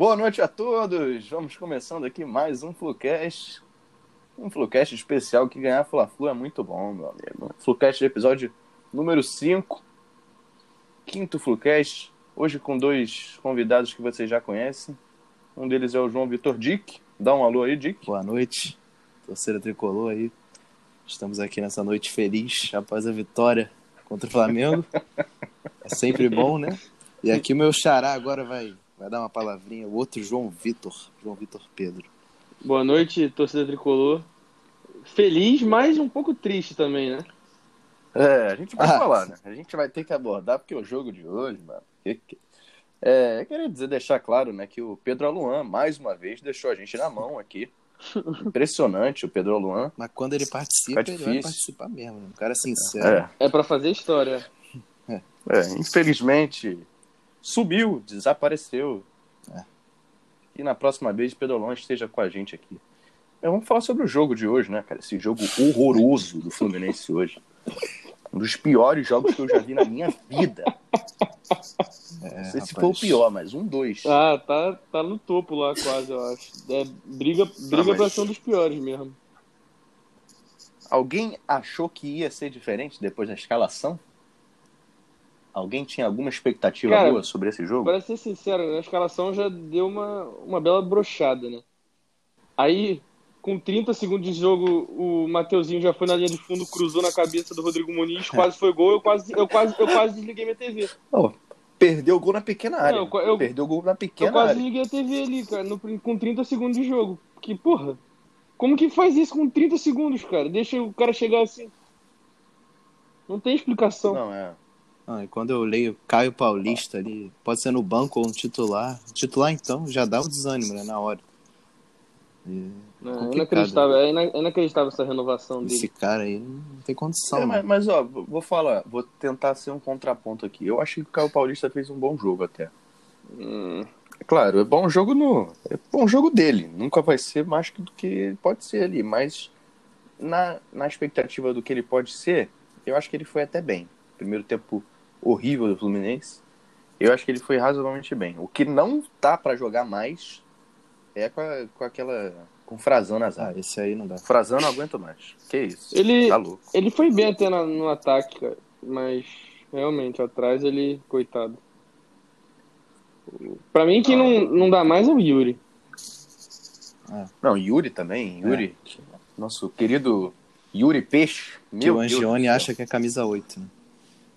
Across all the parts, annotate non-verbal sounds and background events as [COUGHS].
Boa noite a todos! Vamos começando aqui mais um Flucast. Um Flucast especial que ganhar Fla-Flu é muito bom, meu amigo. Flucast episódio número 5. Quinto Flucast. Hoje com dois convidados que vocês já conhecem. Um deles é o João Vitor Dick. Dá um alô aí, Dick. Boa noite, torcida tricolor aí. Estamos aqui nessa noite feliz após a vitória contra o Flamengo. [LAUGHS] É sempre bom, né? E aqui o meu xará agora vai, vai dar uma palavrinha. O outro João Vitor, João Vitor Pedro. Boa noite, torcida tricolor. Feliz, mas um pouco triste também, né? É, a gente vai Ah, falar, né? A gente vai ter que abordar, porque o jogo de hoje, mano. É, eu queria dizer, deixar claro, né, que o Pedro Aluan, mais uma vez, deixou a gente na mão aqui. [LAUGHS] Impressionante o Pedro Aluan. Mas quando ele participa, ele vai difícil. participar mesmo. Né? Um cara sincero. É, É pra fazer história. é, infelizmente, subiu, desapareceu. É. E na próxima vez, Pedro Aluan esteja com a gente aqui. É, vamos falar sobre o jogo de hoje, né, cara? Esse jogo horroroso do Fluminense hoje. Um dos piores jogos que eu já vi na minha vida. É, Não sei se rapaz. foi o pior, mas um, dois. Ah, tá, tá no topo lá quase, eu acho. É, briga briga mas- pra ser um dos piores mesmo. Alguém achou que ia ser diferente depois da escalação? Alguém tinha alguma expectativa Cara, boa sobre esse jogo? Para ser sincero, a escalação já deu uma, uma bela brochada, né? Aí, com 30 segundos de jogo, o Mateuzinho já foi na linha de fundo, cruzou na cabeça do Rodrigo Muniz, quase foi gol, eu quase, eu quase, eu quase desliguei minha TV. Oh, perdeu o gol na pequena área. Não, eu- perdeu o gol na Eu pequena quase área. liguei a TV ali, cara, no- com 30 segundos de jogo. Que, porra, como que faz isso com 30 segundos, cara? Deixa o cara chegar assim. Não tem explicação. Não, é. Ah, e quando eu leio Caio Paulista ali, pode ser no banco ou no titular. Titular, então, já dá o desânimo, né? Na hora. E Não, é complicado. inacreditável, é é inacreditável essa renovação esse dele. cara aí não tem condição. É, mas, mas, ó, vou falar, vou tentar ser um contraponto aqui. Eu achei que o Caio Paulista fez um bom jogo até. Hum, Claro, é bom jogo no. É bom jogo dele. Nunca vai ser mais do que pode ser ali. Mas na, na expectativa do que ele pode ser, eu acho que ele foi até bem. Primeiro tempo horrível do Fluminense. Eu acho que ele foi razoavelmente bem. O que não tá pra jogar mais é com, a- com aquela. com o Frazão na Ah, zaga. esse aí não dá. Frazão não aguento mais. Que isso? Ele- Tá louco. ele foi bem até na- no ataque, cara, mas realmente atrás ele, coitado. Pra mim, quem não, não dá mais é o Yuri. Não, Yuri também. Yuri. Nosso querido Yuri Peixe. Que Meu o Deus do Angione acha que é camisa 8, né?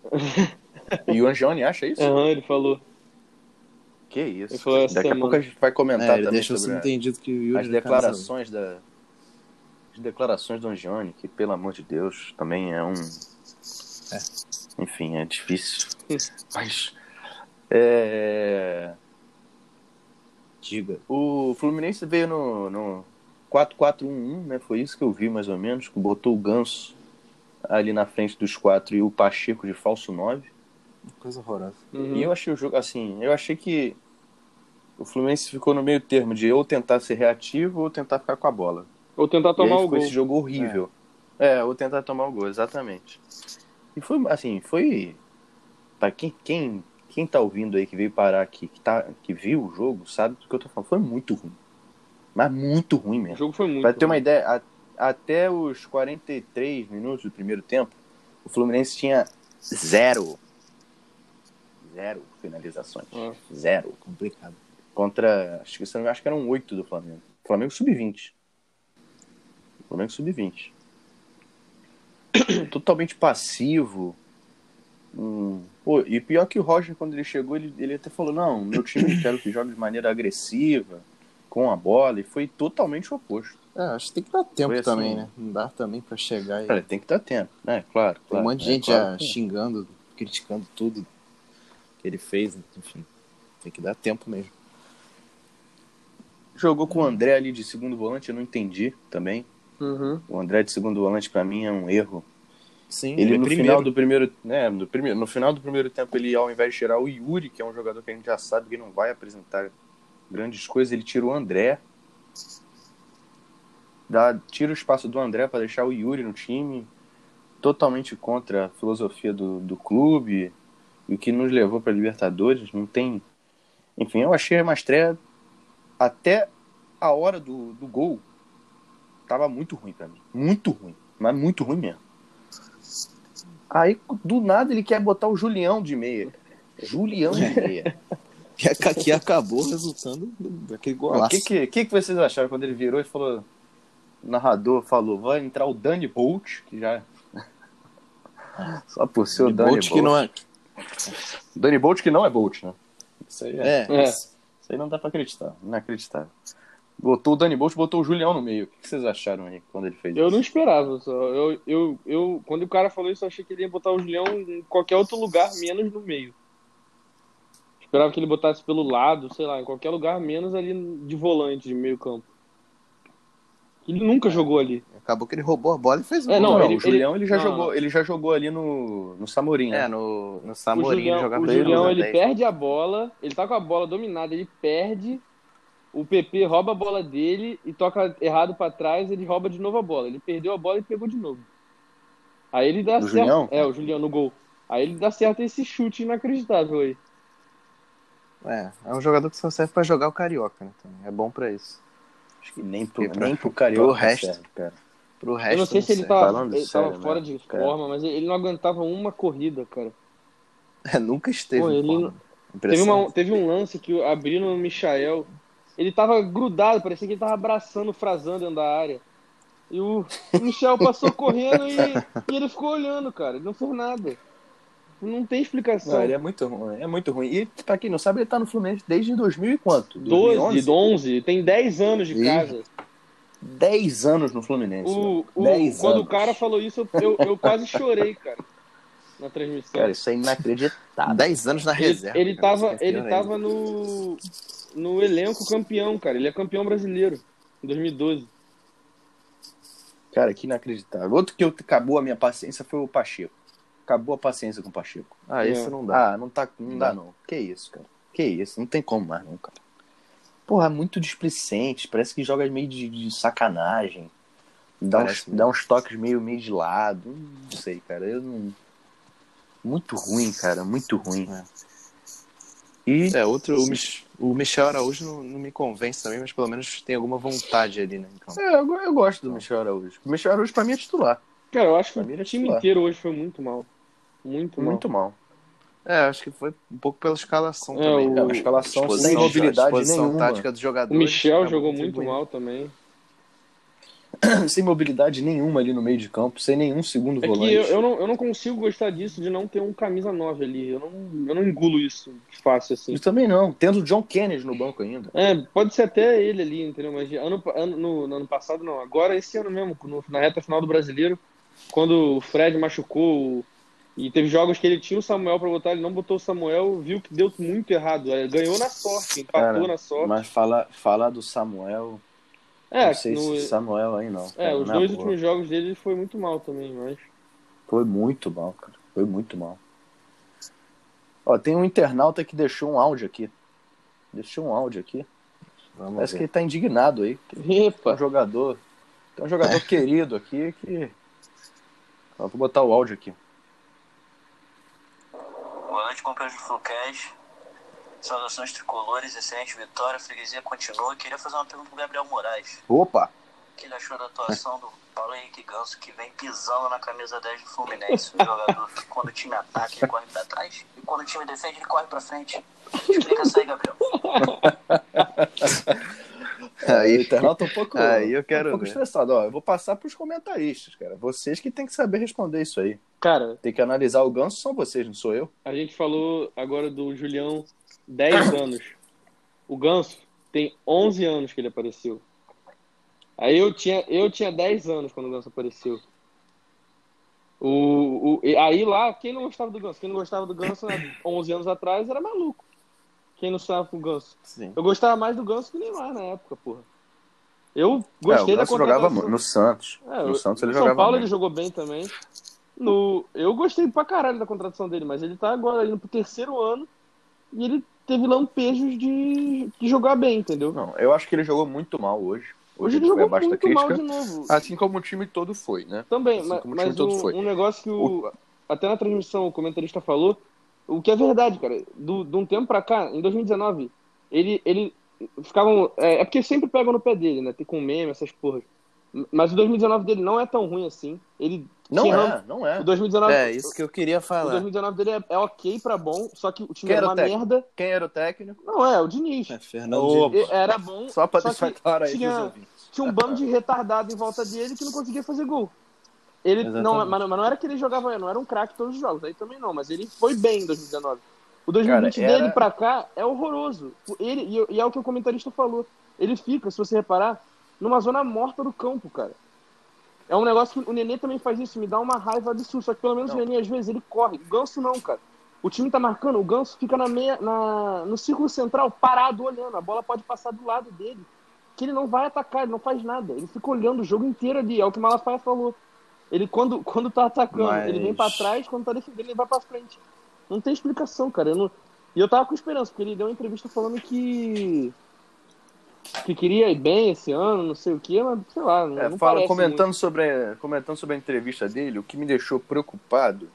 [LAUGHS] E o Angione acha isso? Aham, ele falou. Que isso. Daqui a semana. pouco a gente vai comentar É, ele também deixou sobre a- subentendido que o as declarações da as declarações do Angione, que pelo amor de Deus, também é um enfim, é difícil. Mas é... 8. Diga. o Fluminense veio no, no 4-4-1-1, né? Foi isso que eu vi mais ou menos, que botou o Ganso ali na frente dos quatro e o Pacheco de falso 9. Coisa horrorosa. Uhum. E eu achei o jogo assim, eu achei que o Fluminense ficou no meio termo de ou tentar ser reativo ou tentar ficar com a bola. Ou tentar E aí tomar o gol. esse jogo horrível. É. ou tentar tomar o gol, exatamente. E foi assim, foi. Pra quem, quem, quem tá ouvindo aí que veio parar aqui, que, tá, que viu o jogo, sabe do que eu tô falando. Foi muito ruim. Mas muito ruim O mesmo. jogo foi muito. Pra ter uma ruim. ideia, a- até os 43 minutos do primeiro tempo, o Fluminense tinha zero. Zero finalizações. Ah. Zero. Complicado. Contra. Acho que, acho que eram oito do Flamengo. Flamengo sub-20. Flamengo sub-20. [COUGHS] Totalmente passivo. Hum, pô, e pior que o Roger, quando ele chegou, ele, ele até falou: Não, meu time quero que jogue de maneira agressiva, com a bola, e foi totalmente o oposto. É, acho que tem que dar tempo assim. também, né? Não dá também pra chegar e. Cara, tem que dar tempo, né? Claro. Tem um claro. monte de É, gente claro já xingando, criticando tudo que ele fez, enfim. Tem que dar tempo mesmo. Jogou com o André ali de segundo volante, eu não entendi também. Uhum. O André de segundo volante, pra mim, é um erro. Sim, Ele é no primeiro. final do primeiro, né, no primeiro, no final do primeiro tempo ele ao invés de tirar o Yuri, que é um jogador que a gente já sabe que não vai apresentar grandes coisas, ele tira o André. Dá, tira o espaço do André para deixar o Yuri no time. Totalmente contra a filosofia do, do clube e o que nos levou para Libertadores, não tem Enfim, eu achei uma estreia até a hora do, do gol, tava muito ruim pra mim. Muito ruim. Mas muito ruim mesmo. Aí, do nada, ele quer botar o Julião de meia. Julião de meia. [LAUGHS] E aqui acabou resultando daquele O golaço. que, que, que, que vocês acharam quando ele virou e falou? O narrador falou: vai entrar o Danny Bolt, que já. [LAUGHS] Só por ser o Danny Bolt Bolt. que não é. Danny Bolt que não é Bolt, né? Isso aí é. É, É. Isso aí não dá pra acreditar. Inacreditável. Botou o Danny Bolt, botou o Julião no meio. O que vocês acharam aí quando ele fez Eu isso? não esperava. Só. Eu, eu, eu, quando o cara falou isso, eu achei que ele ia botar o Julião em qualquer outro lugar, menos no meio. Esperava que ele botasse pelo lado, sei lá, em qualquer lugar, menos ali de volante, de meio campo. Ele nunca jogou ali. acabou que ele roubou a bola e fez É, gol. não, Não, ele- o Julião ele, já não, jogou, não. ele já jogou ali no, no Samorim, né? É, no, no O Samorim ele Julião, jogava o ele Julião ele 10. perde a bola, ele tá com a bola dominada, ele perde, o PP rouba a bola dele e toca errado pra trás, ele rouba de novo a bola. Ele perdeu a bola e pegou de novo. Aí ele dá O certo. Julião? É, o Julião no gol. Aí ele dá certo esse chute inacreditável aí. É, é um jogador que só serve pra jogar o Carioca, né? É bom pra isso. Acho que nem pro, pra- nem pro [LAUGHS] Carioca pro resto. serve, cara. Pro resto. Eu não sei se ele tava, Falando ele sério tava fora mesmo, de cara. forma, mas ele não aguentava uma corrida, cara. É, nunca esteve Pô, em ele forma. Teve, uma, teve um lance que abriram no Michael. Ele tava grudado, parecia que ele tava abraçando o Frazan dentro da área. E o, o Michel passou correndo e, e ele ficou olhando, cara. Ele não fez nada. Não tem explicação. Não, ele é muito ruim, é muito ruim. E pra quem não sabe, ele tá no Fluminense desde 2000 e quanto? 12, 2011? 11, tem 10 anos de casa. 10 anos no Fluminense. O, o- 10 quando anos. o cara falou isso, eu, eu, eu quase chorei, cara, na transmissão. Cara, isso é inacreditável. 10 anos na ele, reserva. ele cara, tava, ele tava no, no elenco campeão, cara. Ele é campeão brasileiro em 2012. Cara, que inacreditável. Outro que eu, acabou a minha paciência foi o Pacheco. Acabou a paciência com o Pacheco. Ah, isso É. não dá. Ah, não, tá, não Não dá não. Que isso, cara. Que isso, não tem como mais não, cara. Porra, muito displicente, parece que joga meio de, de sacanagem. Dá uns, mesmo. dá uns toques meio, meio de lado. Não sei, cara. Eu não. Muito ruim, cara. Muito ruim. É. E É, outro, o, Mich- o Michel Araújo não, não me convence também, mas pelo menos tem alguma vontade ali, né? Então, é, eu, eu gosto do Michel Araújo. O Michel Araújo pra mim é titular. Cara, eu acho que ele é o time titular. inteiro hoje foi muito mal. Muito mal. Muito mal. é, acho que foi um pouco pela escalação É, também. o- uma escalação Disposição- sem mobilidade nenhuma. tática dos O jogadores. Michel acabou jogou muito mal também. [CLEARS THROAT] sem mobilidade nenhuma ali no meio de campo, sem nenhum segundo É volante. que eu, eu, não, eu não consigo gostar disso de não ter um camisa 9 ali. Eu não, eu não engulo isso fácil assim. Eu também não. Tendo o John Kennedy no banco ainda. É, pode ser até ele ali, entendeu? Mas ano, ano, no, no ano passado não. Agora esse ano mesmo, no- na reta final do brasileiro, quando o Fred machucou o- e teve jogos que ele tinha o Samuel pra botar, ele não botou o Samuel, viu que deu muito errado. É, Ganhou na sorte, empatou Cara, na sorte. Mas falar falar do Samuel. é, não sei no- se Samuel aí não. é, cara, os na dois boa. últimos jogos dele foi muito mal também, mas. Foi muito mal, cara. Foi muito mal. Ó, tem um internauta que deixou um áudio aqui. Deixou um áudio aqui. Vamos Parece ver. que ele tá indignado aí. Tem um jogador. Tem um jogador [LAUGHS] querido aqui que. Ó, vou botar o áudio aqui. Boa noite, companheiros do Flucast. Saudações tricolores, excelente vitória. A freguesia continua. Queria fazer uma pergunta pro Gabriel Moraes. Opa! O que ele achou da atuação do Paulo Henrique Ganso, que vem pisando na camisa 10 do Fluminense? Um jogador que quando o time ataca, ele corre pra trás. E quando o time defende, ele corre pra frente. Explica isso aí, Gabriel. [LAUGHS] Aí- o internauta um pouco, [LAUGHS] aí eu quero um pouco ver. estressado. Ó, eu vou passar pros comentaristas, cara. Vocês que tem que saber responder isso aí. Cara, Tem que analisar o ganso, são vocês, não sou eu. a gente falou agora do Julião 10 [COUGHS] anos. O Ganso tem 11 anos que ele apareceu. Aí eu tinha, eu tinha 10 anos quando o Ganso apareceu. O, o, e aí lá, quem não gostava do Ganso? Quem não gostava do Ganso há 11 anos atrás era maluco. Quem não estava com o Ganso? Sim. Eu gostava mais do Ganso que o Neymar na época, porra. Eu É, gostei o da Ganso jogava contratação. no Santos. É, no Santos ele no São jogava Paulo muito. ele jogou bem também. No, eu gostei pra caralho da contratação dele, mas ele tá agora indo pro terceiro ano e ele teve lampejos de, de jogar bem, entendeu? Não, eu acho que ele jogou muito mal hoje. Hoje ele foi jogou da muito mal crítica. de novo. Assim como o time todo foi, né? Também, assim mas, como o time mas todo um, foi. um negócio que o, até na transmissão o comentarista falou, o que é verdade, cara, do, de um tempo pra cá, em 2019, ele, ele ficavam. É, é porque sempre pegam no pé dele, né? Tem com meme, essas porras. Mas o 2019 dele não é tão ruim assim. Ele Não tinha- é, não é. O 2019, É, isso que eu queria o falar. 2019 dele é, é ok pra bom, só que o time Quem era era uma o técnico? merda. Quem era o técnico? Não, é, o Diniz. É, Fernando Diniz. Era bom, Só pra só deixar que claro aí tinha- tinha um bando de retardado em volta dele que não conseguia fazer gol. Ele Exatamente. não, mas, não- era que ele jogava, não era um craque todos os jogos, aí também não, mas ele foi bem em 2019. O 2020 Cara, era- dele pra cá é horroroso. Ele, e, e é o que o comentarista falou. Ele fica, se você reparar, numa zona morta do campo, cara. É um negócio que o Nenê também faz isso, me dá uma raiva absurda. Só que pelo menos Não. o Nenê, às vezes, ele corre. O Ganso não, cara. O time tá marcando, o Ganso fica na meia, na, no círculo central, parado, olhando. A bola pode passar do lado dele. Que ele não vai atacar, ele não faz nada. Ele fica olhando o jogo inteiro ali. É o que o Malafaia falou. Ele, quando, quando tá atacando, Mas- ele vem pra trás, quando tá defendendo, ele vai pra frente. Não tem explicação, cara. Eu não... E eu tava com esperança, porque ele deu uma entrevista falando que. que queria ir bem esse ano, não sei o quê, mas sei lá. Não, É, não fala, comentando, sobre, comentando sobre a entrevista dele, o que me deixou preocupado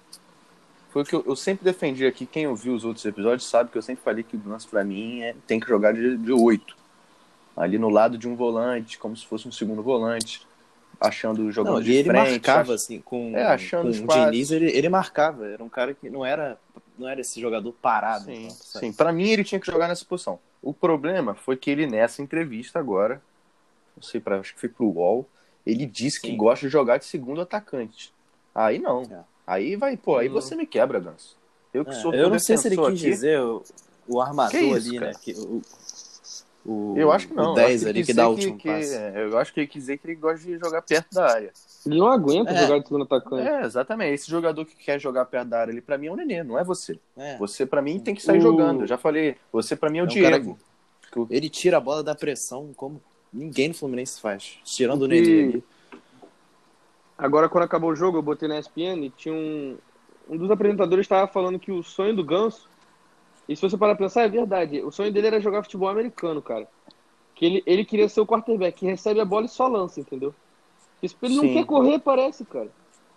foi que eu, eu sempre defendi aqui, quem ouviu os outros episódios sabe que eu sempre falei que o Ganso, pra mim, é, tem que jogar de, de 8. Ali no lado de um volante, como se fosse um segundo volante, achando, jogando Não, de e ele frente. marcava, assim, com, É, achando com o. Diniz, ele, ele marcava. Era um cara que não era, não era esse jogador parado. Sim, então, sim. Pra mim ele tinha que jogar nessa posição. O problema foi que ele nessa entrevista agora, não sei, pra, acho que foi pro UOL, ele disse que Sim. gosta de jogar de segundo atacante. Aí não. É. Aí vai, pô, aí Hum. você me quebra, Ganso. Eu que É, sou eu não sei se ele quis aqui, dizer o, o armador Que isso, ali, cara? né? Que, o, o, Eu acho que não. O eu 10 acho ali ele que dá o último que- passe. é, eu acho que ele quis dizer que ele gosta de jogar perto da área. Ele não aguenta É. jogar de segundo atacante. É, exatamente. Esse jogador que quer jogar perto da área ali, pra mim, é o Nenê, não é você. É. Você, pra mim, tem que sair O- jogando. Eu já falei, você, pra mim, é o É um cara Diego. Ele tira a bola da pressão como ninguém no Fluminense faz. Tirando o O que- Nenê ali. Agora, quando acabou o jogo, eu botei na ESPN e tinha um. Um dos apresentadores estava falando que o sonho do Ganso. E se você parar pra pensar, é verdade. O sonho dele era jogar futebol americano, cara. Que ele, ele queria ser o quarterback, que recebe a bola e só lança, entendeu? Isso, ele não Sim. quer correr, parece, cara.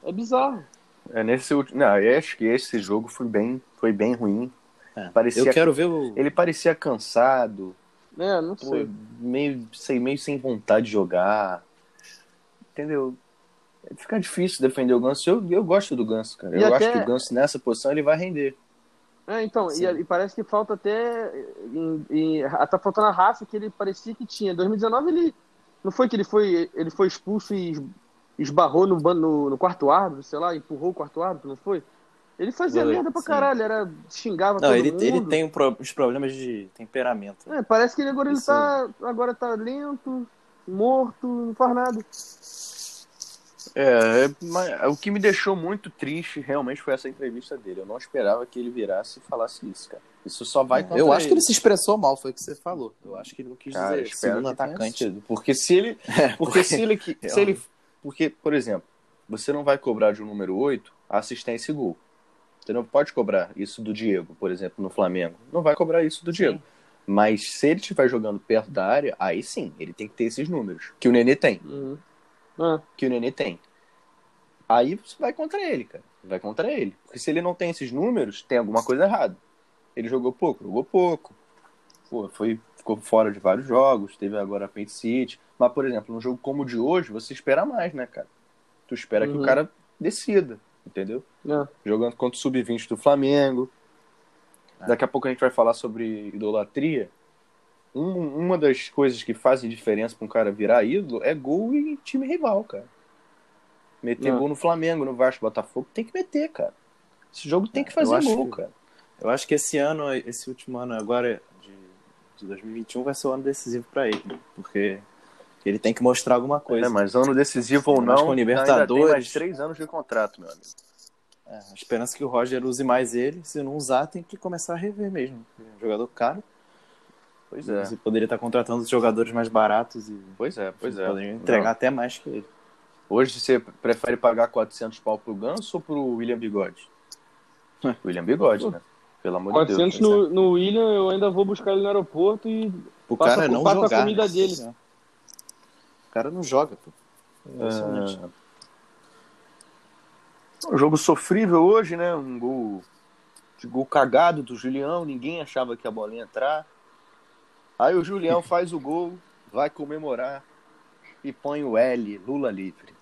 É bizarro. É nesse último. Não, eu acho que esse jogo foi bem, foi bem ruim. É. Parecia- Eu quero ver o. Ele parecia cansado, É, não pô, sei. meio, sei, meio sem vontade de jogar. Entendeu? Fica difícil defender o Ganso. Eu, eu gosto do Ganso, cara. E eu até- acho que o Ganso nessa posição ele vai render. É, então, e, e parece que falta até. Em- tá faltando a raça que ele parecia que tinha. Em 2019 ele. Não foi que ele foi, ele foi expulso e es- esbarrou no, no, no quarto árbitro, sei lá, empurrou o quarto árbitro, não foi? Ele fazia Foi, merda pra sim. caralho, era, xingava Não, todo ele, mundo. ele tem uns problemas de temperamento. É, parece que ele agora ele tá. Agora tá lento, morto, não faz nada. É, é, mas o que me deixou muito triste realmente foi essa entrevista dele. Eu não esperava que ele virasse e falasse isso, cara. Isso só vai contra eu acho que ele se expressou mal, foi o que você falou. Eu acho que ele não quis Cara, dizer segundo tenha atacante. sido. Porque se ele. [LAUGHS] É, Porque se ele. [LAUGHS] se ele porque, por exemplo, você não vai cobrar de um número 8 a assistência e gol. Você não pode cobrar isso do Diego, por exemplo, no Flamengo. Não vai cobrar isso do Diego. Mas se ele estiver jogando perto da área, aí sim, ele tem que ter esses números. Que o Nenê tem. Uhum. É. Que o Nenê tem. Aí você vai contra ele, cara. Vai contra ele. Porque se ele não tem esses números, tem alguma coisa errada. Ele jogou pouco, jogou pouco. Pô, foi, ficou fora de vários jogos, teve agora a Paint City. Mas, por exemplo, num jogo como o de hoje, você espera mais, né, cara? Tu espera que Uhum. o cara decida, entendeu? É. Jogando contra o Sub-20 do Flamengo. É. Daqui a pouco a gente vai falar sobre idolatria. Um- uma das coisas que fazem diferença pra um cara virar ídolo é gol em time rival, cara. Meter Não. gol no Flamengo, no Vasco, Botafogo, tem que meter, cara. Esse jogo tem que Eu fazer gol, que- cara. Eu acho que esse ano, esse último ano agora de, de 2021 vai ser o ano decisivo pra ele, né? porque ele tem que mostrar alguma coisa. É, mas ano decisivo ou Ainda não, com ainda tem Libertadores. mais três anos de contrato, meu amigo. É, a esperança é que o Roger use mais ele, se não usar, tem que começar a rever mesmo. É um jogador caro, Pois é, você poderia estar contratando jogadores mais baratos e pois é, pois é. poderiam entregar Não. até mais que ele. Hoje você prefere pagar 400 pau pro Ganso ou pro William Bigode? É. [LAUGHS] William Bigode, né? Pelo amor de 400 Deus. no, no William, eu ainda vou buscar ele no aeroporto e. O Passa cara não passa a jogar. comida dele. O cara não joga, pô. Impressionante. Um jogo sofrível hoje, né? Um gol, de gol cagado do Julião. Ninguém achava que a bola ia entrar. Aí o Julião faz o gol, vai comemorar e põe o L, Lula livre.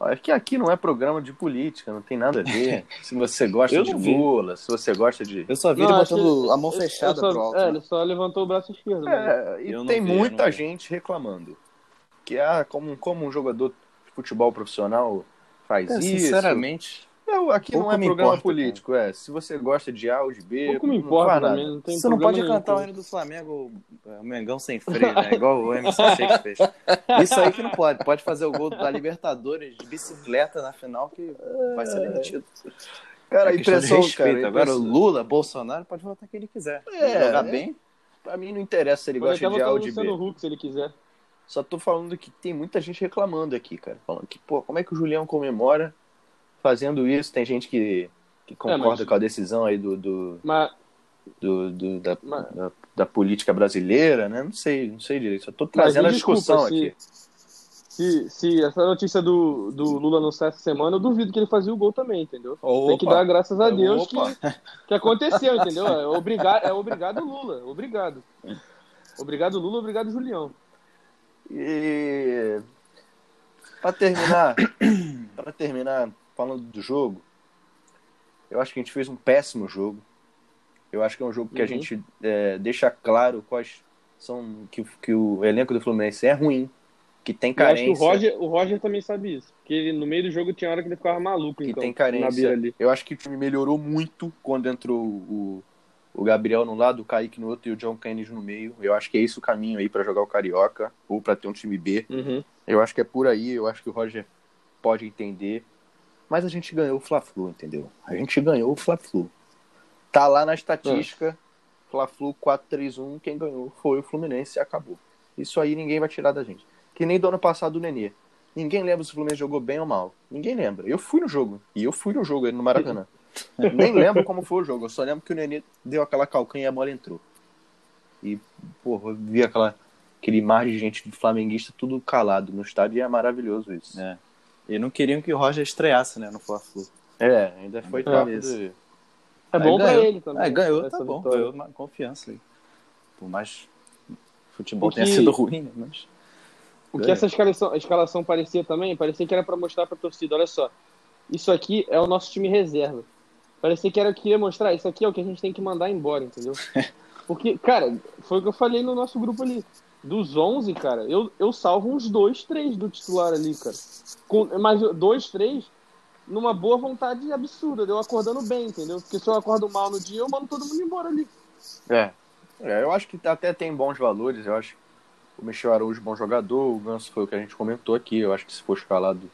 Olha que aqui não é programa de política, não tem nada a ver. [LAUGHS] Se você gosta de vi. Lula, se você gosta de. Eu só vi Não, ele acho botando que- a mão fechada só- pro alto. É, né? ele só levantou o braço esquerdo. né? É, e tem vi, muita não vi. gente reclamando. Que ah, como, como um jogador de futebol profissional faz É, isso. sinceramente, Eu, aqui pouco não é me programa importa, político, é. Se você gosta de A ou de B, Pouco me não importa faz nada. também, não tem você não pode nenhum, cantar o cara. hino do Flamengo, o Mengão sem freio, né? Igual o MC Shake fez. Isso aí que não pode. Pode fazer o gol da Libertadores de bicicleta na final que vai ser demitido. Cara, a É impressão, respeito. cara, Agora Lula, Bolsonaro, pode votar quem ele quiser. É, jogar é. bem. Pra mim não interessa se ele Pode gosta de A ou de B. Huck se ele quiser. Só tô falando que tem muita gente reclamando aqui, cara. Falando que, pô, como é que o Julião comemora fazendo isso? Tem gente que, que concorda É, mas- com a decisão aí do, do, Mas, do- do- da, Mas- da, da política brasileira, né? Não sei, não sei direito. Só tô trazendo a discussão desculpa, aqui. Se, se essa notícia do, do Lula não sair essa semana, eu duvido que ele fazia o gol também, entendeu? Tem que Opa. dar graças a Deus que, Opa. que aconteceu, entendeu? É obrigado, é obrigado Lula, obrigado. Obrigado Lula, obrigado Julião. E para terminar, para terminar falando do jogo, eu acho que a gente fez um péssimo jogo. Eu acho que é um jogo que a Uhum. gente é, deixa claro quais são que, que o elenco do Fluminense é ruim, que tem Eu acho que carência, o Roger, o Roger também sabe isso. Porque ele, no meio do jogo tinha hora que ele ficava maluco, que então, tem carência. ali. Eu acho que o time melhorou muito quando entrou o, o Gabriel no lado, o Kaique no outro e o John Kennedy no meio. Eu acho que é esse o caminho aí para jogar o Carioca ou para ter um time B. Uhum. Eu acho que é por aí, eu acho que o Roger pode entender. Mas a gente ganhou o Fla-Flu, entendeu? A gente ganhou o Fla-Flu. Tá lá na estatística, Fla-Flu 4-3-1, quem ganhou foi o Fluminense e acabou. Isso aí ninguém vai tirar da gente. Que nem do ano passado o Nenê. Ninguém lembra se o Fluminense jogou bem ou mal. Ninguém lembra. Eu fui no jogo. E eu fui no jogo aí no Maracanã. [LAUGHS] Nem lembro como foi o jogo. Eu só lembro que o Nenê deu aquela calcanha e a bola entrou. E, porra, eu vi aquela, aquele mar de gente de flamenguista tudo calado no estádio e é maravilhoso isso. É. E não queriam que o Roger estreasse, né, no Fla-Flu. É, ainda foi É. Isso. de... É bom pra ganhou. ele também. Ah, ganhou, tá bom. vitória. Ganhou uma confiança aí. Por mais futebol O tenha que- sido ruim, né, mas... O que essa escalação, a escalação parecia também, parecia que era pra mostrar pra torcida, olha só, isso aqui é o nosso time reserva. Parecia que era que ia mostrar, isso aqui é o que a gente tem que mandar embora, entendeu? [LAUGHS] Porque, cara, foi o que eu falei no nosso grupo ali. Dos 11, cara, eu, eu salvo uns dois, três do titular ali, cara. Com, mas dois, três, numa boa vontade absurda, eu acordando bem, entendeu? Porque se eu acordo mal no dia, eu mando todo mundo embora ali. É. É, eu acho que até tem bons valores. Eu acho o Michel Araújo é bom jogador. O Ganso foi o que a gente comentou aqui. Eu acho que se for escalado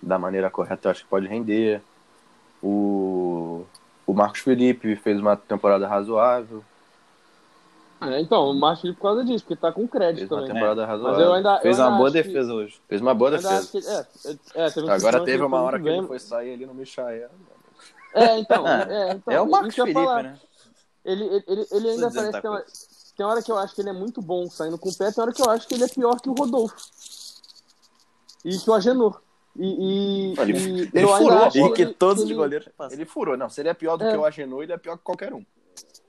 da maneira correta, eu acho que pode render. O, o Marcos Felipe fez uma temporada razoável. É, então, o Felipe por causa disso, porque tá com crédito Fez uma também. temporada Mas razoável. eu ainda. Fez eu uma ainda boa acho que- defesa hoje. Fez uma boa ainda defesa. que é, é, teve Agora lance teve uma hora que ele foi sair ali no Michael. É, então. [LAUGHS] É, então é o Marcos que Felipe, falar. né? Ele, ele, ele, ele ainda parece. Tem, uma, tem hora que eu acho que ele é muito bom saindo com o pé, tem hora que eu acho que ele é pior que o Rodolfo. E que o Agenor. E, e, Ele- e ele eu ainda furou, acho E que ele- todos ele- os goleiros. Ele furou. Não, se ele é pior do É. que o Agenor, ele é pior que qualquer um.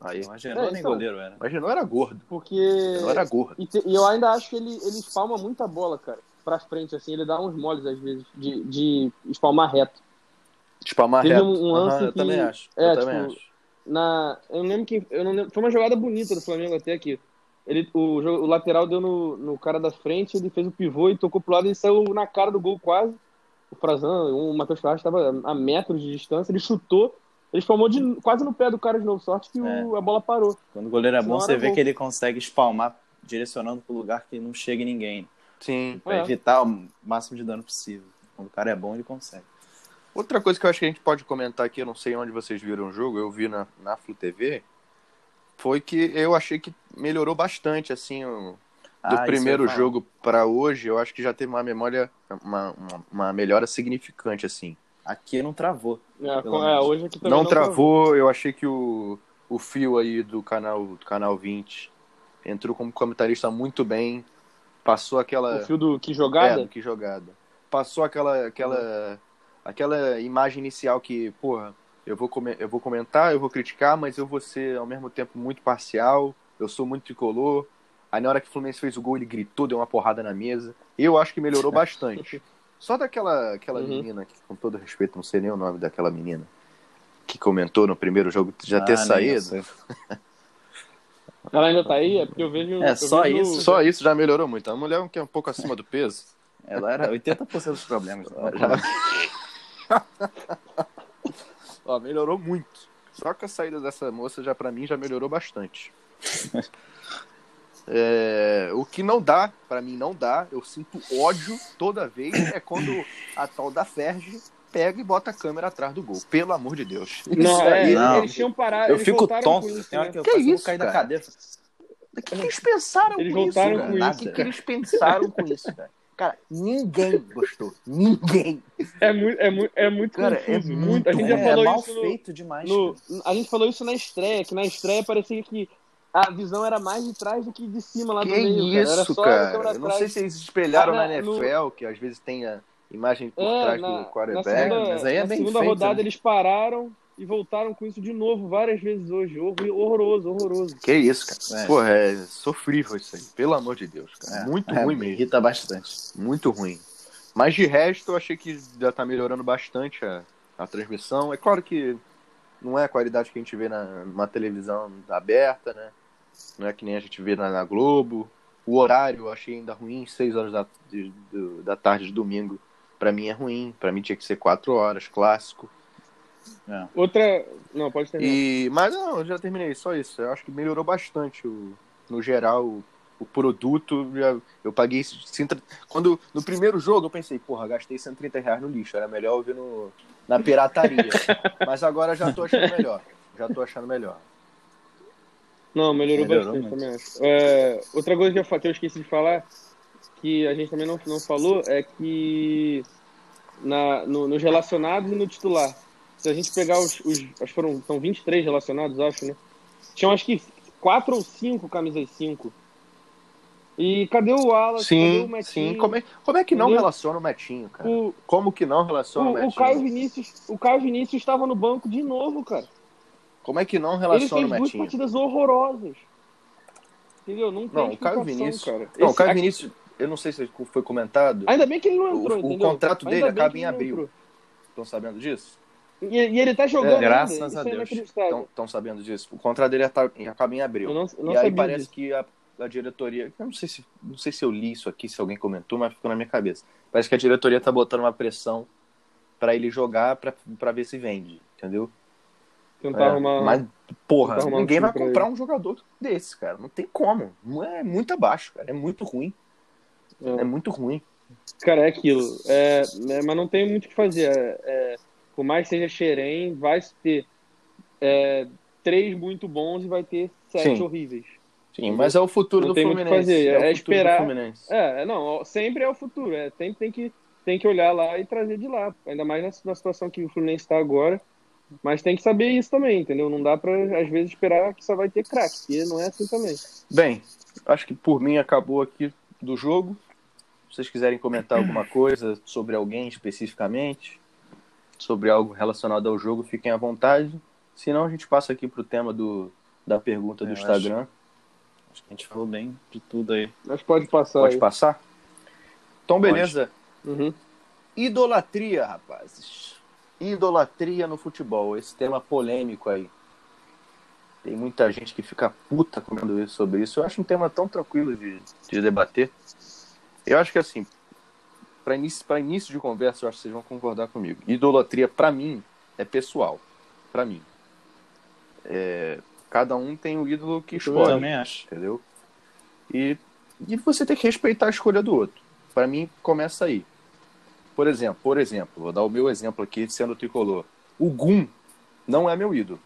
Aí, O Agenor É, nem então. goleiro era. o Agenor era gordo. Porque. Agenor era gordo. E, te- e eu ainda acho que ele, ele espalma muita bola, cara. Pra frente, assim. Ele dá uns moles, às vezes, de, de espalmar reto. Espalmar Teve reto. um- um lance eu que- também acho. é, eu também tipo, acho. na eu não lembro quem eu não lembro, foi uma jogada bonita do Flamengo até aqui ele o, o lateral deu no, no cara da frente ele fez o pivô e tocou pro lado e saiu na cara do gol quase o Frazan o Matheus Ferraz estava a metros de distância ele chutou ele espalmou de, quase no pé do cara de novo sorte que o- a bola parou Quando o goleiro é bom, você vê gol. que ele consegue espalmar direcionando pro lugar que não chegue ninguém. Sim. Pra É. evitar o máximo de dano possível. Quando o cara é bom, ele consegue. Outra coisa que eu acho que a gente pode comentar aqui, eu não sei onde vocês viram o jogo, eu vi na, na Flu TV, foi que eu achei que melhorou bastante, assim, o, do Ah, primeiro jogo para hoje, eu acho que já teve uma memória, uma, uma, uma melhora significante, assim. Aqui não travou. é, é, hoje aqui também Não, travou, eu achei que o, o fio aí do canal, do canal 20 entrou como comentarista muito bem, passou aquela... o fio do que É, jogada do que jogada. Passou aquela, aquela, aquela imagem inicial que, porra, eu vou, come- eu vou comentar, eu vou criticar, mas eu vou ser ao mesmo tempo muito parcial. eu sou muito tricolor. Aí na hora que o Fluminense fez o gol, ele gritou, deu uma porrada na mesa. Eu acho que melhorou [LAUGHS] bastante. Só daquela aquela Uhum. menina, que, com todo respeito, não sei nem o nome daquela menina, que comentou no primeiro jogo já ter Ah, saído. [LAUGHS] Ela ainda tá aí? É porque eu vejo. É, eu só vejo- isso. Só isso já melhorou muito. A mulher que é um pouco acima do peso. Ela era 80% dos problemas. Já- [LAUGHS] Ó, melhorou muito. Só com a saída dessa moça já pra mim já melhorou bastante. [LAUGHS] É, o que não dá, pra mim não dá, eu sinto ódio toda vez é quando a tal da Ferge pega e bota a câmera atrás do gol. Pelo amor de Deus. Não, é, não. eles tinham parado. Eu eles fico voltaram tonto. isso, Tem hora né? que eu Que isso, cair da cara? cadeira. O que eles pensaram Eles com isso? com isso, O que eles pensaram com isso, cara? Cara, ninguém gostou. Ninguém. É muito, é muito, é muito Cara, é confuso. muito muito, a gente já É, falou mal isso no, feito demais. no-. A gente falou isso na estreia, que na estreia parecia que a visão era mais de trás do que de cima lá Que do meio. cara. Era isso, só a cara? câmera Eu não sei se eles espelharam Ah, na na- no- NFL, que às vezes tem a imagem por É, trás na, do na quarterback. segunda, mas aí é na bem segunda feito, rodada né? eles pararam e voltaram com isso de novo várias vezes hoje. Horroroso, horroroso. Que isso, cara? É. Porra, é sofrível isso aí. Pelo amor de Deus, cara. É, Muito é, ruim me mesmo. Irrita bastante. Muito ruim. Mas de resto, eu achei que já tá melhorando bastante a, a transmissão. É claro que não é a qualidade que a gente vê na, numa televisão aberta, né? Não é que nem a gente vê na, na Globo. O horário eu achei ainda ruim, 6 horas da, de- do- da tarde de domingo. Pra mim é ruim. Pra mim tinha que ser 4 horas, clássico. Outra. Não, pode terminar. E, mas não, eu já terminei, só isso. Eu acho que melhorou bastante o, no geral o, o produto. Já, eu paguei. 130 Quando no primeiro jogo eu pensei, porra, gastei 130 reais no lixo, era melhor eu ver no, na pirataria. [LAUGHS] mas agora já tô achando melhor. Já tô achando melhor. Não, melhorou, Melhorou bastante muito. também acho. É, outra coisa que eu, que eu esqueci de falar, que a gente também não, não falou, é que na, no- nos relacionados e no titular. Se a gente pegar os. os acho que foram são 23 relacionados, acho, né? Tinham acho que 4 ou 5 camisas 5. E cadê o Wallace? cadê o Sim, Metinho? sim. Como é, como é que não Entendeu? relaciona o Metinho, cara? O, Como que não relaciona o, o, Metinho? o Caio Vinícius, o Caio Vinícius estava no banco de novo, cara. Como é que não Ele relaciona fez o duas Metinho? partidas horrorosas. Entendeu? Não tem Não, o Caio Vinícius. cara. Não, o Caio Vinícius, eu não sei se foi comentado. Ainda bem que ele não O- entrou, o entendeu? contrato Ainda dele acaba em ele abril. Estão sabendo disso? E, e ele tá jogando É, ainda, graças isso a é Deus. Estão sabendo disso? O contrato dele ata- acaba em abril. Não, não e aí parece disso. que a, a diretoria. Eu não sei, se, não sei se eu li isso aqui, se alguém comentou, mas ficou na minha cabeça. Parece que a diretoria tá botando uma pressão pra ele jogar pra ver se vende, entendeu? Tentar É, arrumar... Mas, porra, arrumar um ninguém time vai pra comprar um jogador desse, cara. Não tem como. Não É muito abaixo, cara. É muito ruim. É. É muito ruim. Cara, é aquilo. É, é, mas não tem muito o que fazer. É, é, por mais que seja Xerém, vai ter é, três muito bons e vai ter sete Sim. horríveis. Sim, mas é o futuro Não do tem muito o que Fluminense. fazer, É, é esperar. É, é, não, sempre é o futuro. É, sempre tem que, tem que olhar lá e trazer de lá. Ainda mais na, na situação que o Fluminense está agora. Mas tem que saber isso também, entendeu? Não dá pra, às vezes, esperar que só vai ter craque, porque não é assim também. Bem, acho que por mim acabou aqui do jogo. Se vocês quiserem comentar alguma coisa sobre alguém especificamente, sobre algo relacionado ao jogo, fiquem à vontade. Senão a gente passa aqui pro tema do, da pergunta do É, Eu Instagram. Acho que a gente falou bem de tudo aí. Mas pode passar Pode aí. passar? Então, beleza. Uhum. Idolatria, rapazes. Idolatria no futebol. Esse tema polêmico aí. Tem muita gente que fica puta comendo isso sobre isso. Eu acho um tema tão tranquilo de, de debater. Eu acho que assim, para início, pra início de conversa, eu acho que vocês vão concordar comigo. Idolatria, pra mim, é pessoal. Pra mim. É, cada um tem o ídolo que Eu escolhe também acho. entendeu? E, e você tem que respeitar a escolha do outro. Para mim, começa aí. Por exemplo, por exemplo, vou dar o meu exemplo aqui, sendo tricolor. O Gum não é meu ídolo.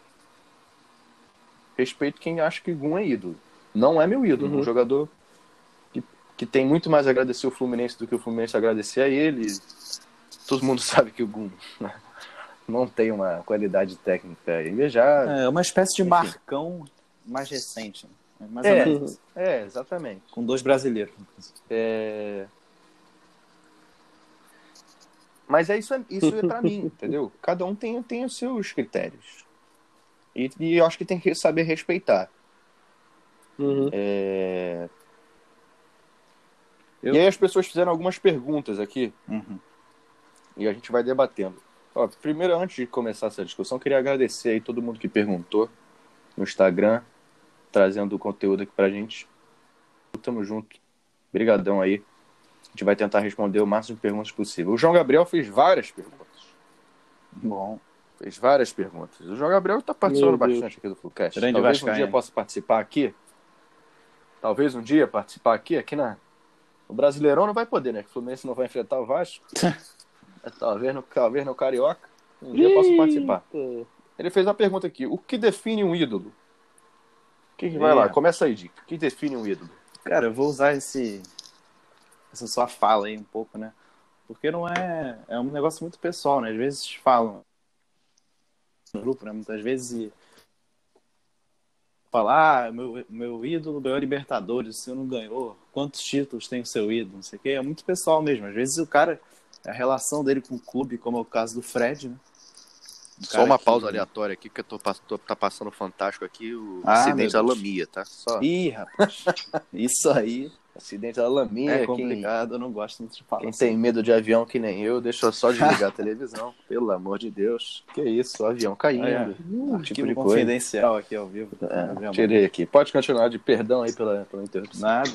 Respeito quem acha que Gum é ídolo. Não é meu ídolo. Uhum. Um jogador que, que tem muito mais a agradecer o Fluminense do que o Fluminense agradecer a ele. Todo mundo [LAUGHS] sabe que o Gum não tem uma qualidade técnica invejável. É uma espécie de Enfim. marcão mais recente. né? Mais É. É, exatamente. Com dois brasileiros. É... Mas é isso, é, isso é pra mim, [LAUGHS] entendeu? Cada um tem, tem os seus critérios. E, e eu acho que tem que saber respeitar. Uhum. É... Eu- E aí as pessoas fizeram algumas perguntas aqui Uhum. e a gente vai debatendo. Ó, primeiro, antes de começar essa discussão, queria agradecer aí todo mundo que perguntou no Instagram, trazendo o conteúdo aqui pra gente. Tamo junto. Obrigadão aí. A gente vai tentar responder o máximo de perguntas possível. O João Gabriel fez várias perguntas. Bom. Fez várias perguntas. O João Gabriel tá participando bastante aqui do Flucast. Grande Talvez um dia possa participar aqui. Talvez um dia participar aqui, aqui na... O Brasileirão não vai poder, né? Que o Fluminense não vai enfrentar o Vasco. [LAUGHS] É, talvez, no, talvez no Carioca. Um dia possa participar. Ele fez uma pergunta aqui. O que define um ídolo? Que que vai É. lá, começa aí, Dick. O que define um ídolo? Cara, eu vou usar esse essa sua fala aí um pouco, né? Porque não é é um negócio muito pessoal, né? Às vezes falam no grupo, né? Muitas vezes falar, ah, meu meu ídolo ganhou Libertadores, o senhor não ganhou. Quantos títulos tem o seu ídolo? Não sei o quê. É muito pessoal mesmo. Às vezes o cara a relação dele com o clube, como é o caso do Fred, né? Um Só uma que- pausa aleatória aqui, porque eu tô, tô- tá passando fantástico aqui o Ah, acidente da. Lamia, tá? Só Ih, rapaz. [LAUGHS] Isso aí acidente da Lamia. é quem- complicado, eu não gosto muito de falar. Quem assim. tem medo de avião que nem eu, deixa eu só [LAUGHS] desligar a televisão. Pelo amor de Deus. Que isso, o avião caindo. Ah, é. Tipo Arquivo de coisa. confidencial aqui ao vivo. É, tirei aqui. Pode continuar de perdão aí pela, pela interrupção. Nada.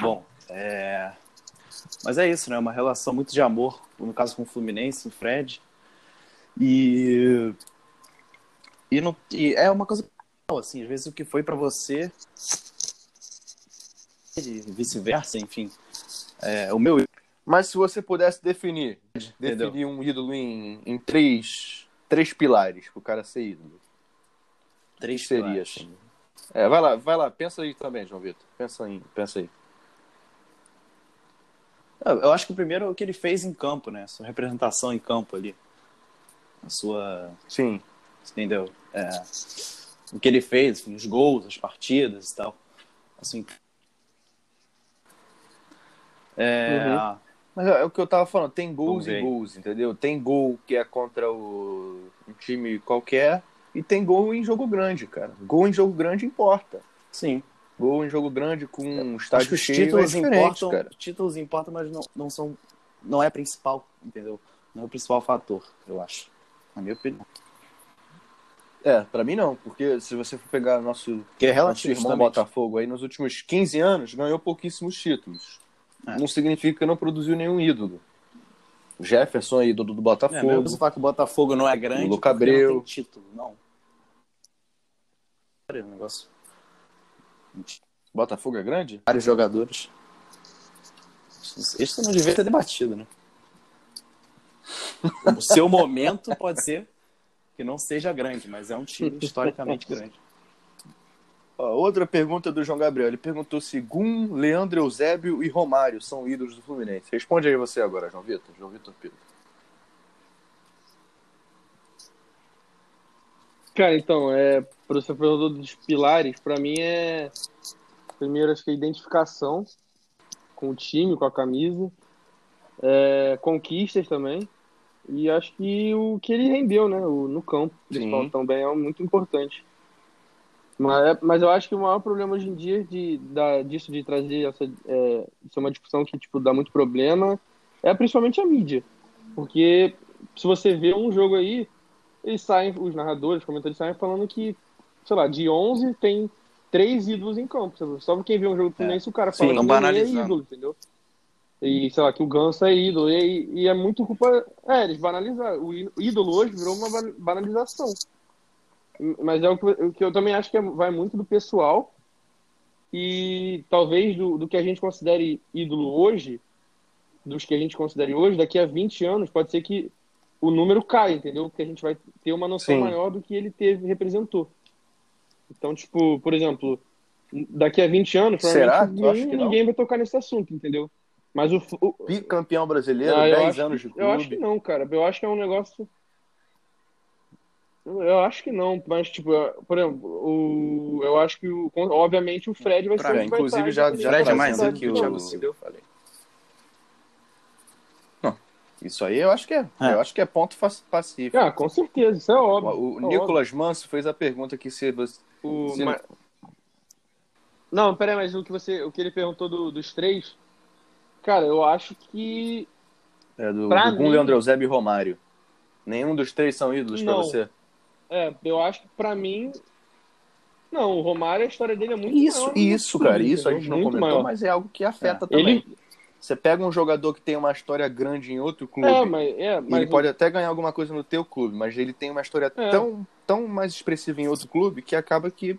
Bom, é... mas é isso, né? Uma relação muito de amor, no caso com o Fluminense, o Fred. E, e, não... e é uma coisa assim, às vezes o que foi pra você vice-versa, enfim. É, o meu Mas se você pudesse definir, Entendeu? definir um ídolo em, em três, três pilares pro cara ser ídolo. três seria, pilares. assim? É, vai lá, vai lá, pensa aí também, João Vitor. Pensa aí, pensa aí. Eu acho que o primeiro é o que ele fez em campo, né? Sua representação em campo ali. A sua Sim. entendeu? É, o que ele fez, enfim, os gols, as partidas e tal. Assim. É, Uhum. Mas é o que eu tava falando, tem gols e gols, entendeu? Tem gol que é contra o, um time qualquer e tem gol em jogo grande, cara. Gol em jogo grande importa. Sim. Gol em jogo grande com um Acho estádio que os cheio é títulos diferente, importam, cara. títulos importam, mas não, não são, não é principal, entendeu? Não é o principal fator, eu acho. Na minha opinião. É, pra mim não, porque se você for pegar nosso, Porque é nosso relativo irmão também. Botafogo aí, nos últimos 15 anos, ganhou pouquíssimos títulos. É. Não significa que não produziu nenhum ídolo. O Jefferson é ídolo do É, Botafogo. mesmo você falar que o Botafogo não é grande, porque não tem título, não. Olha o negócio. Botafogo é grande? Vários jogadores. Isso não devia ter debatido, né? O seu momento pode ser que não seja grande, mas é um time historicamente grande. Outra pergunta do João Gabriel. Ele perguntou se Gum, Leandro Eusébio e Romário são ídolos do Fluminense. Responde aí você agora, João Vitor. João Vitor Pedro. Cara, então, é, para você perguntou dos pilares, pra mim é primeiro acho que a identificação com o time, com a camisa, é, conquistas também, e acho que o que ele rendeu, né, o- no campo, principal, Sim. também é muito importante. Mas, é- mas eu acho que o maior problema hoje em dia de, da, disso de trazer essa, é, isso é uma discussão que tipo dá muito problema, é principalmente a mídia, porque se você vê um jogo aí eles saem, os narradores, os comentadores saem falando que, sei lá, de 11 tem três ídolos em campo. sabe? Só quem vê um jogo do Fluminense, o cara Sim, fala que tão o Nenê é banalizando. ídolo, entendeu? E, sei lá, que o Ganso é ídolo. E, e é muito culpa... É, eles banalizaram. O ídolo hoje virou uma ba- banalização. Mas é o que, o que eu também acho que é- vai muito do pessoal e talvez do, do que a gente considere ídolo hoje, dos que a gente considere hoje, daqui a 20 anos, pode ser que o número caia, entendeu? Porque a gente vai ter uma noção Sim. maior do que ele teve, representou. Então, tipo, por exemplo, daqui a 20 anos, Será? ninguém, ninguém vai tocar nesse assunto, entendeu? Mas o, o Bicampeão brasileiro, ah, eu 10 acho anos que- de Eu acho que clube. não, cara. Eu acho que é um negócio. Eu acho que não, mas, tipo, por exemplo, o... eu acho que, o... obviamente, o Fred vai ser Pra- o que vai inclusive, estar, já, já Fred é mais aqui ídolo que o Thiago. Silva, eu falei. Isso aí eu acho que é. É. Eu acho que é ponto pacífico. Ah, com certeza, isso é óbvio. O, o é Nicolas Manso fez a pergunta aqui se você. óbvio. O... se- ma- Não, peraí, mas o que, você, o que ele perguntou do- dos três, cara, eu acho que. É do, do mim- Leandro Eusébio e Romário. Nenhum dos três são ídolos pra Não. você? É, eu acho que pra mim. Não, o Romário, a história dele é muito Isso, maior. isso, cara. Isso a gente não comentou, maior. mas é algo que afeta É. também. Ele. Você pega um jogador que tem uma história grande em outro clube, É, mas. É, mas ele pode até ganhar alguma coisa no teu clube, mas ele tem uma história É. tão, tão mais expressiva em outro clube que acaba que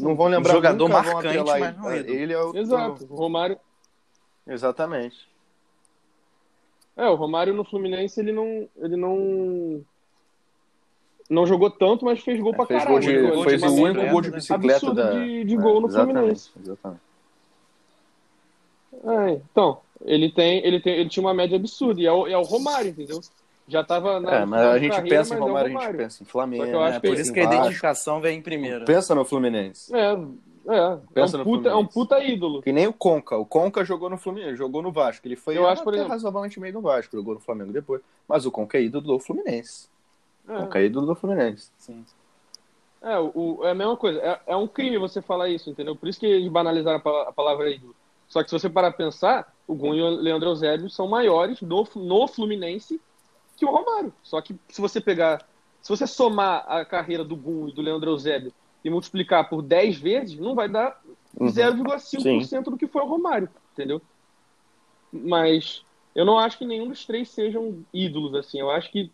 não vão lembrar Um jogador marcante, mas não ele. ídolo. ele é o Exato. O Romário. Exatamente. É, o Romário no Fluminense, ele não. Ele não. Não jogou tanto, mas fez gol pra É, fez caralho. gol de, né? gol de fez o bicicleta, único gol de né? bicicleta da de- de gol no exatamente, Fluminense. Exatamente. É, então, ele tem, ele tem, ele tinha uma média absurda, e é o, é o Romário, entendeu? Já tava na É, mas a gente carreira, pensa em mas é Romário, a gente pensa em Flamengo, É, que por isso que a identificação vem em primeiro. Pensa no Fluminense. É, é, é Pensa um, no puta, é um puta ídolo. Que nem o Conca. O Conca jogou no Fluminense, jogou no Vasco. Ele foi Eu acho, por exemplo- razoavelmente meio no Vasco, jogou no Flamengo depois. Mas o Conca é ídolo do Fluminense. É, é ídolo do Fluminense. Sim. é, o, é a mesma coisa, é, é um crime você falar isso, entendeu? Por isso que eles banalizaram a, a palavra ídolo. Só que se você parar pra pensar, o Gun e o Leandro Eusébio são maiores no, no Fluminense que o Romário. Só que se você pegar, se você somar a carreira do Gun e do Leandro Eusébio e multiplicar por 10 vezes, não vai dar Uhum. 0,5% do que foi o Romário, entendeu? Mas eu não acho que nenhum dos três sejam ídolos, assim. Eu acho que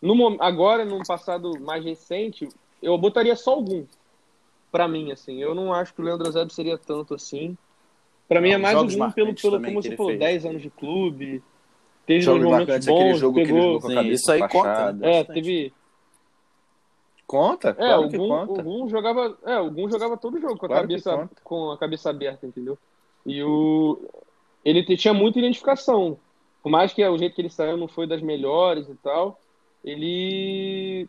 no, agora, num passado mais recente, eu botaria só algum. Pra mim, assim. Eu não acho que o Leandro Eusébio seria tanto assim. Pra mim é mais algum pelo, pelo como você falou, fez. 10 anos de clube. Teve Jogos momentos marcantes, aquele bons, jogo que ele pegou... jogou com a cabeça isso aí conta, fachada. né? É, bastante. teve... Conta, É, claro Gun, conta. o Gun jogava, é, o Gun jogava todo jogo com a Claro cabeça conta. com a cabeça aberta, entendeu? E o ele tinha muita identificação. Por mais que o jeito que ele saiu não foi das melhores e tal, ele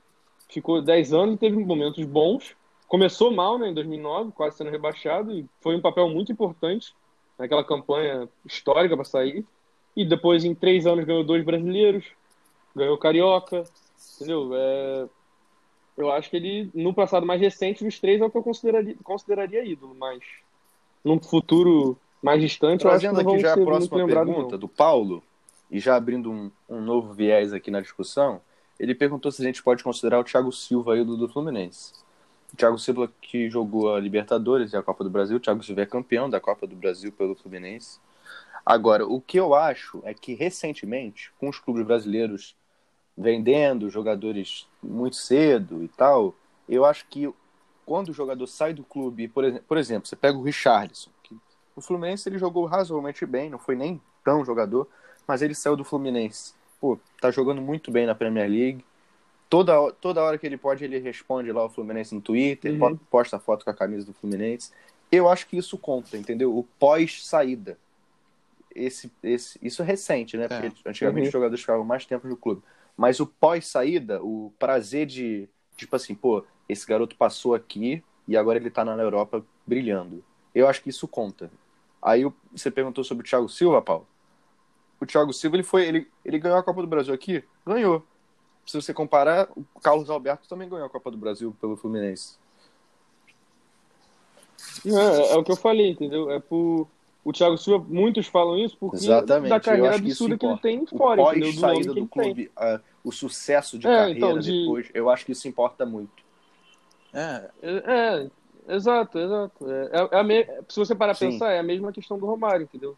ficou 10 anos e teve momentos bons. Começou mal, né, em 2009, quase sendo rebaixado e foi um papel muito importante naquela campanha histórica para sair. E depois em três anos ganhou dois brasileiros, ganhou carioca, entendeu? É, eu acho que ele, no passado mais recente, dos três é o que eu consideraria, consideraria ídolo, mas num futuro mais distante, eu acho que Trazendo aqui já a próxima pergunta não. do Paulo, e já abrindo um, um novo viés aqui na discussão, ele perguntou se a gente pode considerar o Thiago Silva ídolo do Fluminense. O Thiago Silva que jogou a Libertadores e a Copa do Brasil, o Thiago Silva é campeão da Copa do Brasil pelo Fluminense. Agora, o que eu acho é que recentemente, com os clubes brasileiros vendendo jogadores muito cedo e tal, eu acho que quando o jogador sai do clube, por exemplo, por exemplo você pega o Richarlison, que o Fluminense ele jogou razoavelmente bem, não foi nem tão jogador, mas ele saiu do Fluminense. Pô, tá jogando muito bem na Premier League. Toda, toda hora que ele pode, ele responde lá o Fluminense no Twitter, Uhum. po- posta foto com a camisa do Fluminense. Eu acho que isso conta, entendeu? O pós-saída. Esse, esse, isso é recente, né? Porque antigamente Uhum. os jogadores ficavam mais tempo no clube. Mas o pós-saída, o prazer de, tipo assim, pô, esse garoto passou aqui e agora ele tá na Europa brilhando. Eu acho que isso conta. Aí você perguntou sobre o Thiago Silva, Paulo. O Thiago Silva, ele foi, ele, ele ganhou a Copa do Brasil aqui? Ganhou. Se você comparar, o Carlos Alberto também ganhou a Copa do Brasil pelo Fluminense. É, é o que eu falei, entendeu? É por. O Thiago Silva, muitos falam isso porque Exatamente. da eu carreira acho que absurda que, ele tem O fora, entendeu? Do pós-saída nome que do clube, o sucesso de É, carreira então, de- depois, eu acho que isso importa muito. É, É, é, exato, exato. É, é a me... Se você parar pra Sim. pensar, é a mesma questão do Romário, entendeu?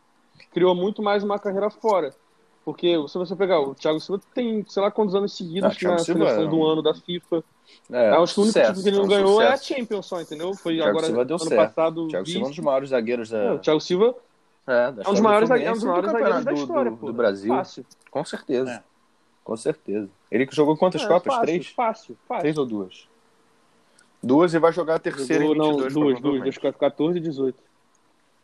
Criou muito mais uma carreira fora. Porque se você pegar o Thiago Silva tem, sei lá quantos anos seguidos Ah, na Silva seleção é do ano da FIFA. É, Eu acho que o único sucesso, título que ele não é um ganhou é a sucesso. Champions só, entendeu? Foi Thiago agora Silva deu ano certo. passado. Thiago Silva é um dos maiores zagueiros da, É, o Thiago Silva é, é um dos maiores, é um dos e do maiores zagueiros da do- história, do, pô. do Brasil. Fácil. Com certeza. É. Com certeza. Ele que jogou quantas É, Copas? fácil, Três? Fácil, fácil. Três ou duas? Duas e vai jogar a terceira Jogou, em não, 22, duas, duas, duas, 14 e 18.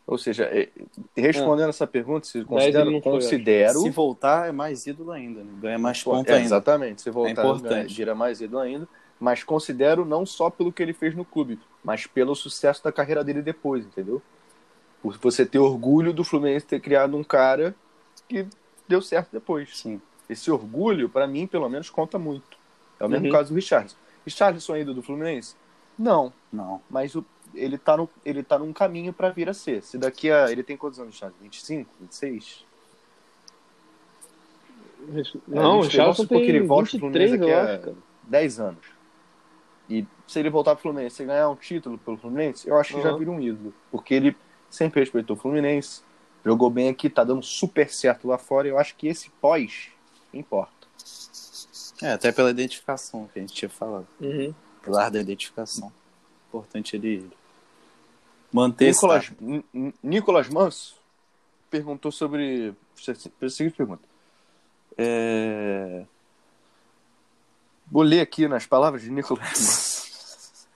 Ou seja, é, respondendo essa pergunta, se considero, considero se voltar é mais ídolo ainda, né? ganha mais ponto é, ainda. Exatamente, se voltar, importante. vira mais ídolo ainda. Mas considero não só pelo que ele fez no clube, mas pelo sucesso da carreira dele depois, entendeu? Por você ter orgulho do Fluminense ter criado um cara que deu certo depois. Sim. Esse orgulho, pra mim, pelo menos, conta muito. É o mesmo Uhum. caso do Richardson. Richardson é ídolo do Fluminense? Não, Não. mas o, ele tá, no, ele tá num caminho pra vir a ser. Se daqui a. Ele tem quantos anos, Charles? 25? 26? Não, o É, Charlton supor tem que ele volte pro 23, Fluminense daqui a cara. 10 anos. E se ele voltar pro Fluminense e ganhar um título pelo Fluminense, eu acho que já Uhum. vira um ídolo. Porque ele sempre respeitou o Fluminense, jogou bem aqui, tá dando super certo lá fora. e Eu acho que esse pós importa. É, até pela identificação que a gente tinha falado. Uhum. Pilar da identificação. Importante ele manter Nicolas, Nicolas Manso perguntou sobre. a seguinte pergunta. É... Vou ler aqui nas palavras de Nicolas [LAUGHS] Manso.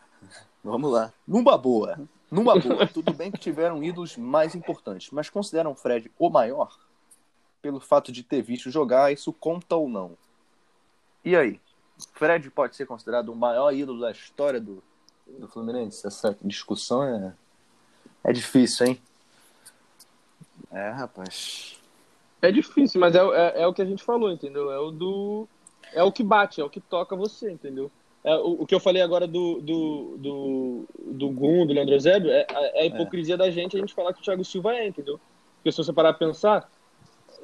Vamos lá. Numa boa. Numa boa. [LAUGHS] Tudo bem que tiveram ídolos mais importantes, mas consideram Fred o maior? Pelo fato de ter visto jogar, isso conta ou não? E aí? Fred pode ser considerado o maior ídolo da história do, do Fluminense? Essa discussão é, é difícil, hein? É, rapaz. É difícil, mas é, é, é o que a gente falou, entendeu? É o do. É o que bate, é o que toca você, entendeu? É, o, o que eu falei agora do, do, do, do Gum, do Leandro Eusébio, é, é a hipocrisia da gente a gente falar que o Thiago Silva é, entendeu? Porque se você parar pra pensar,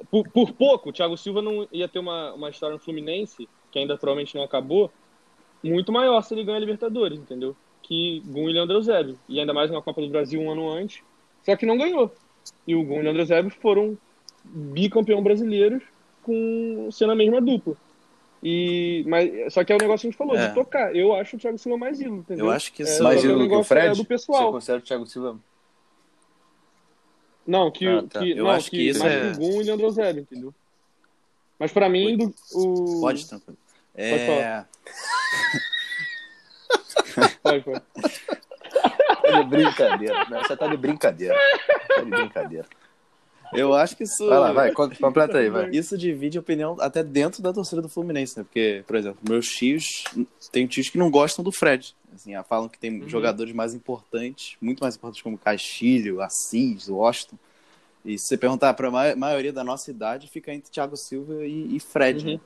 por, por pouco, o Thiago Silva não ia ter uma, uma história no Fluminense, que ainda provavelmente não acabou, muito maior se ele ganhar a Libertadores, entendeu? Que Gum e Leandro Eusébio. E ainda mais uma Copa do Brasil um ano antes. Só que não ganhou. E o Gum e o Leandro Eusébio foram bicampeão brasileiros com sendo a mesma dupla. E, mas, só que é o negócio que a gente falou, É. de tocar. Eu acho o Thiago Silva mais ídolo, entendeu? Eu acho que isso É, Mais que ídolo que o negócio Fred? é do pessoal. Você considera o Thiago Silva Não, que, Ah, tá. que, Eu não, acho que isso mais é- que o Gum e o Leandro Eusébio, entendeu? Mas pra mim, do, o... Pode, tranquilo. Pode É, Pode, pode. Tá de brincadeira. Não, você tá de brincadeira. Tá de brincadeira. eu acho que isso. Vai lá, vai, co- completa aí, vai. Isso divide opinião até dentro da torcida do Fluminense, né? Porque, por exemplo, meus tios, tem tios que não gostam do Fred. Assim, ah, falam que tem Uhum. jogadores mais importantes, muito mais importantes como Castilho, Assis, Washington. E se você perguntar para a maioria da nossa idade, fica entre Thiago Silva e, e Fred, Uhum. né?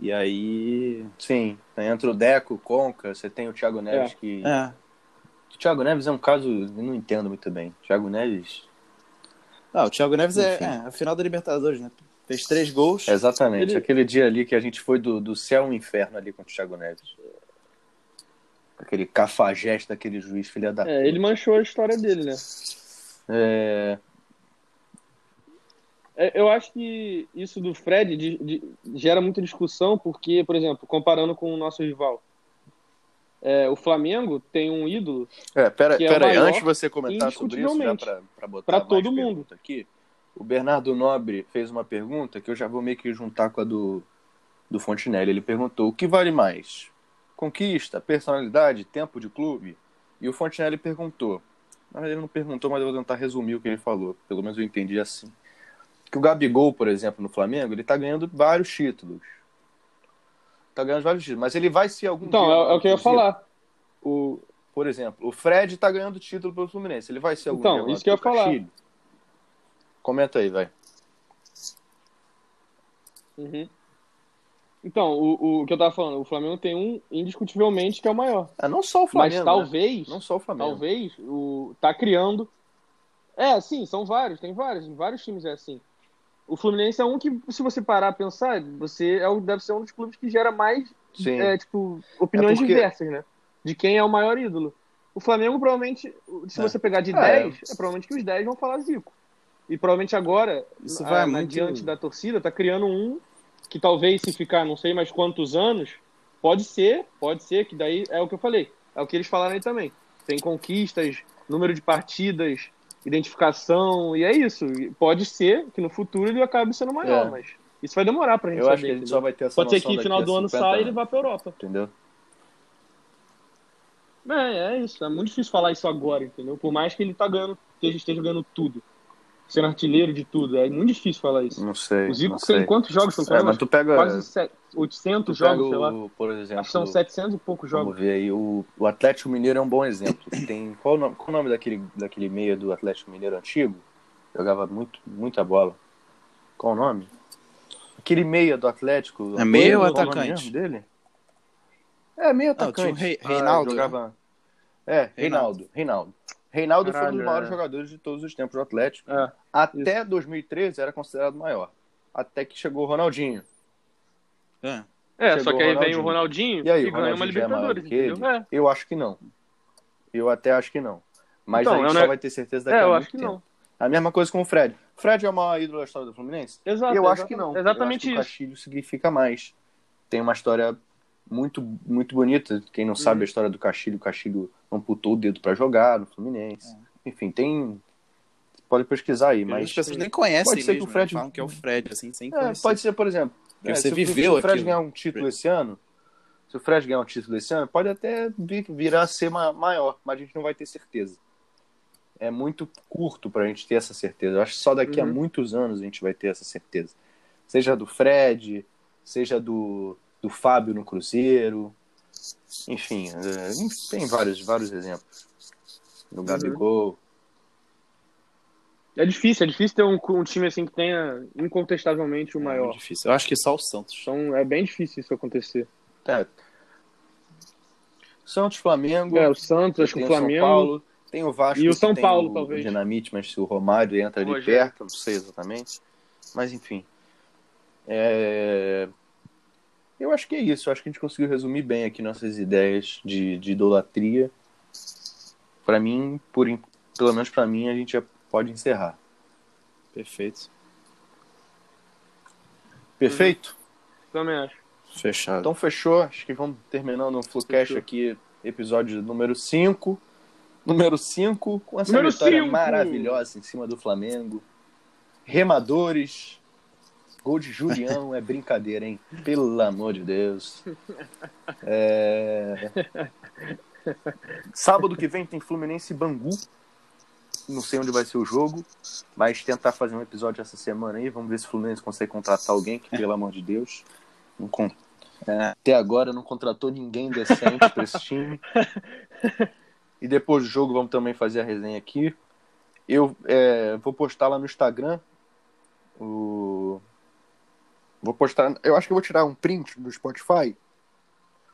E aí. Sim, entra o Deco, o Conca, você tem o Thiago Neves É. que. É, O Thiago Neves é um caso, eu não entendo muito bem. Thiago Neves. Ah, o Thiago Neves é, Enfim. é a final da Libertadores, né? Fez três gols. Exatamente. Ele- Aquele dia ali que a gente foi do, do céu ao inferno ali com o Thiago Neves. Aquele cafajeste daquele juiz, filha da. É, ele manchou a história dele, né? É, Eu acho que isso do Fred de- de- gera muita discussão, porque, por exemplo, comparando com o nosso rival, é, o Flamengo tem um ídolo É, pera, Que é pera aí, antes de você comentar sobre isso, já pra botar pra todo mundo. pergunta aqui, o Bernardo Nobre fez uma pergunta que eu já vou meio que juntar com a do, do Fontinelli. Ele perguntou, o que vale mais? Conquista, personalidade, tempo de clube? E o Fontinelli perguntou, na verdade ele não perguntou, mas eu vou tentar resumir o que ele falou, pelo menos eu entendi assim. Que o Gabigol, por exemplo, no Flamengo, ele tá ganhando vários títulos. Tá ganhando vários títulos, mas ele vai ser algum Então, dia é, é o que eu ia falar. O, Por exemplo, o Fred tá ganhando título pelo Fluminense. Ele vai ser algum Então, isso que eu ia falar. Castilho? Comenta aí, vai. Uhum. Então, o, o que eu tava falando, o Flamengo tem um indiscutivelmente que é o maior. É, não só o Flamengo, Mas né? talvez, Não só o Flamengo. talvez, o, tá criando. É, sim, são vários, tem vários, em vários times é assim. O Fluminense é um que, se você parar a pensar, você é, deve ser um dos clubes que gera mais, é, tipo, opiniões É porque- diversas, né? De quem é o maior ídolo. O Flamengo, provavelmente, se É. você pegar de É. 10, é provavelmente que os 10 vão falar Zico. E provavelmente agora, Isso a- vai na- muito- diante da torcida, tá criando um que talvez se ficar não sei mais quantos anos, pode ser, pode ser, que daí é o que eu falei, é o que eles falaram aí também. Tem conquistas, número de partidas, identificação, e é isso. E Pode ser que no futuro ele acabe sendo maior, É. mas isso vai demorar pra gente Eu saber. acho que a gente só vai ter essa Pode ser que no final do ano 50 saia e ele vá pra Europa. Entendeu? É, é isso. É muito difícil falar isso agora, entendeu? Por mais que ele tá ganhando, esteja, esteja ganhando tudo. Sendo artilheiro de tudo. É muito difícil falar isso. Não sei. O Zico tem quantos jogos? São É, mas tu pega, quase set- 800 tu pega jogos, sei lá. por exemplo, Acho que são 700 e poucos vamos jogos. ver aí, o, o Atlético Mineiro é um bom exemplo. Tem, qual, o nome, qual o nome daquele, daquele meia do Atlético Mineiro antigo? Jogava muito, muita bola. Qual o nome? Aquele meia do Atlético. É meia ou atacante? dele? É, meio Ah, tinha atacante. o Rei- Ah, Reinaldo, jogava... É, Reinaldo. Reinaldo. Reinaldo foi um Caralho, dos maiores é. jogadores de todos os tempos do Atlético. É. Até 2013 era considerado maior. Até que chegou o Ronaldinho. É. É, só que aí o vem o Ronaldinho. E aí, e o ganha uma é maior Libertadores, do que ele? entendeu? É. Eu acho que não. Eu até acho que não. Mas Então, a gente só não- vai ter certeza daqui É, a eu muito acho que tempo. não. A mesma coisa com o Fred. O Fred é o maior ídolo da história do Fluminense? Exato. eu acho que não. Exatamente eu acho que isso. o Castilho significa mais. Tem uma história muito, muito bonita. Quem não sabe Uhum. a história do Castilho, o Castilho amputou o dedo pra jogar no Fluminense. É. Enfim, tem. Pode pesquisar aí, Mas mas. as pessoas nem conhecem Pode ser que mesmo, o Fred- né? falam que é o Fred, assim, sem É, conhecer. pode ser, por exemplo. É, você se o- viveu Se o Fred ganhar um título esse ano, se o Fred ganhar um título esse ano, pode até vir, virar a ser ma- maior, mas a gente não vai ter certeza. É muito curto pra gente ter essa certeza. Eu acho que só daqui a Uhum. muitos anos a gente vai ter essa certeza. Seja do Fred, seja do, do Fábio no Cruzeiro. Enfim, é, tem vários, vários exemplos. No Uhum. É difícil, é difícil ter um, um time assim que tenha incontestavelmente o É maior. difícil. Eu acho que só o Santos. Então é bem difícil isso acontecer. É. Santos, Flamengo. É, o Santos, acho que o São Flamengo. Paulo, tem o Vasco. E o São tem Paulo, o talvez. Dinamite, mas se o Romário entra ali Rogério. perto, não sei exatamente. Mas enfim. É, Eu acho que é isso. Eu acho que a gente conseguiu resumir bem aqui nossas ideias de, de idolatria. Pra mim, por... pelo menos pra mim, a gente já pode encerrar. Perfeito. Perfeito? Também acho. Fechado. Então fechou. Acho que vamos terminando o Flucast Fechou. aqui, episódio número 5. Número 5, com essa Número vitória cinco. maravilhosa em cima do Flamengo. Remadores. Gol de Julião é brincadeira, hein? [LAUGHS] Pelo amor de Deus. É... [LAUGHS] Sábado que vem tem Fluminense e Bangu. Não sei onde vai ser o jogo, mas tentar fazer um episódio essa semana aí. Vamos ver se o Fluminense consegue contratar alguém, que pelo amor de Deus. Não con- é, até agora não contratou ninguém decente para esse time. [LAUGHS] E depois do jogo vamos também fazer a resenha aqui. Eu é, vou postar lá no Instagram. O... Vou postar. Eu acho que eu vou tirar um print do Spotify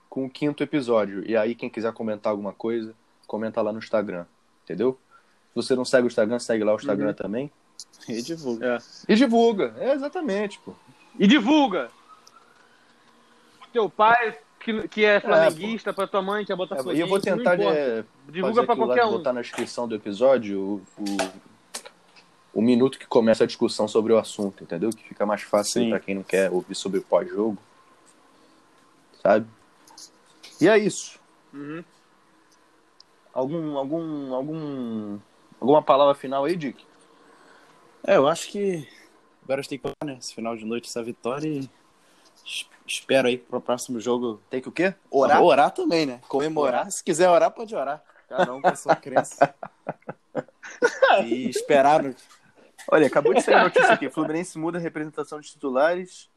com o quinto episódio. E aí, quem quiser comentar alguma coisa, comenta lá no Instagram. Entendeu? Se você não segue o Instagram, segue lá o Instagram Uhum. também. E divulga. É. E divulga. É, exatamente, pô. E divulga! O teu pai, que, que é flamenguista, pra tua mãe, que é É, botafoguense, e eu vou tentar não importa. é, Divulga fazer pra aquilo lá qualquer de um. botar na descrição do episódio o, o, o minuto que começa a discussão sobre o assunto, entendeu? Que fica mais fácil pra quem não quer ouvir sobre o pós-jogo. Sabe? E é isso. Uhum. Algum, algum, algum, alguma palavra final aí, Dick? É, eu acho que agora a gente tem que falar, né? Esse final de noite, essa vitória e es- espero aí pro próximo jogo Tem que o quê? orar. Orar também, né? Comemorar. Se quiser orar, pode orar. Cada um com a sua crença. [LAUGHS] e esperar no... Olha, acabou de sair a notícia aqui. Fluminense muda a representação de titulares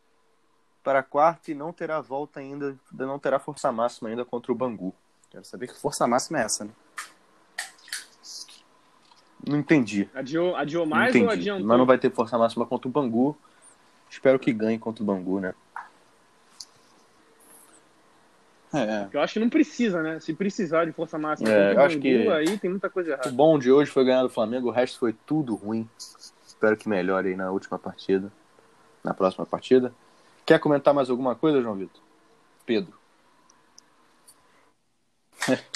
para a quarta e não terá volta ainda, não terá força máxima ainda contra o Bangu. Quero saber que força máxima é essa, né? Não entendi. Adiou, adiou Não mais entendi. ou adiantou? Mas não vai ter força máxima contra o Bangu. Espero que ganhe contra o Bangu, né? É, Eu acho que não precisa, né? Se precisar de força máxima, É, contra o eu acho Bangu, que- aí tem muita coisa O errada. bom de hoje foi ganhar do Flamengo, o resto foi tudo ruim. Espero que melhore aí na última partida. Na próxima partida. Quer comentar mais alguma coisa, João Vitor? Pedro.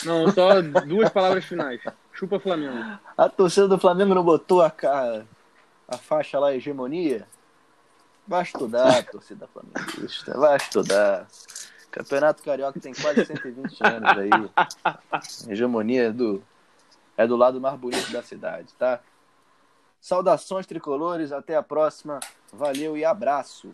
Não, só duas palavras finais. Chupa Flamengo. A torcida do Flamengo não botou a, ca- a faixa lá, hegemonia? Vai estudar, [LAUGHS] torcida flamenguista. Vai estudar. Campeonato Carioca tem quase 120 anos aí. Hegemonia é do, é do lado mais bonito da cidade, tá? Saudações tricolores, até a próxima. Valeu e abraço.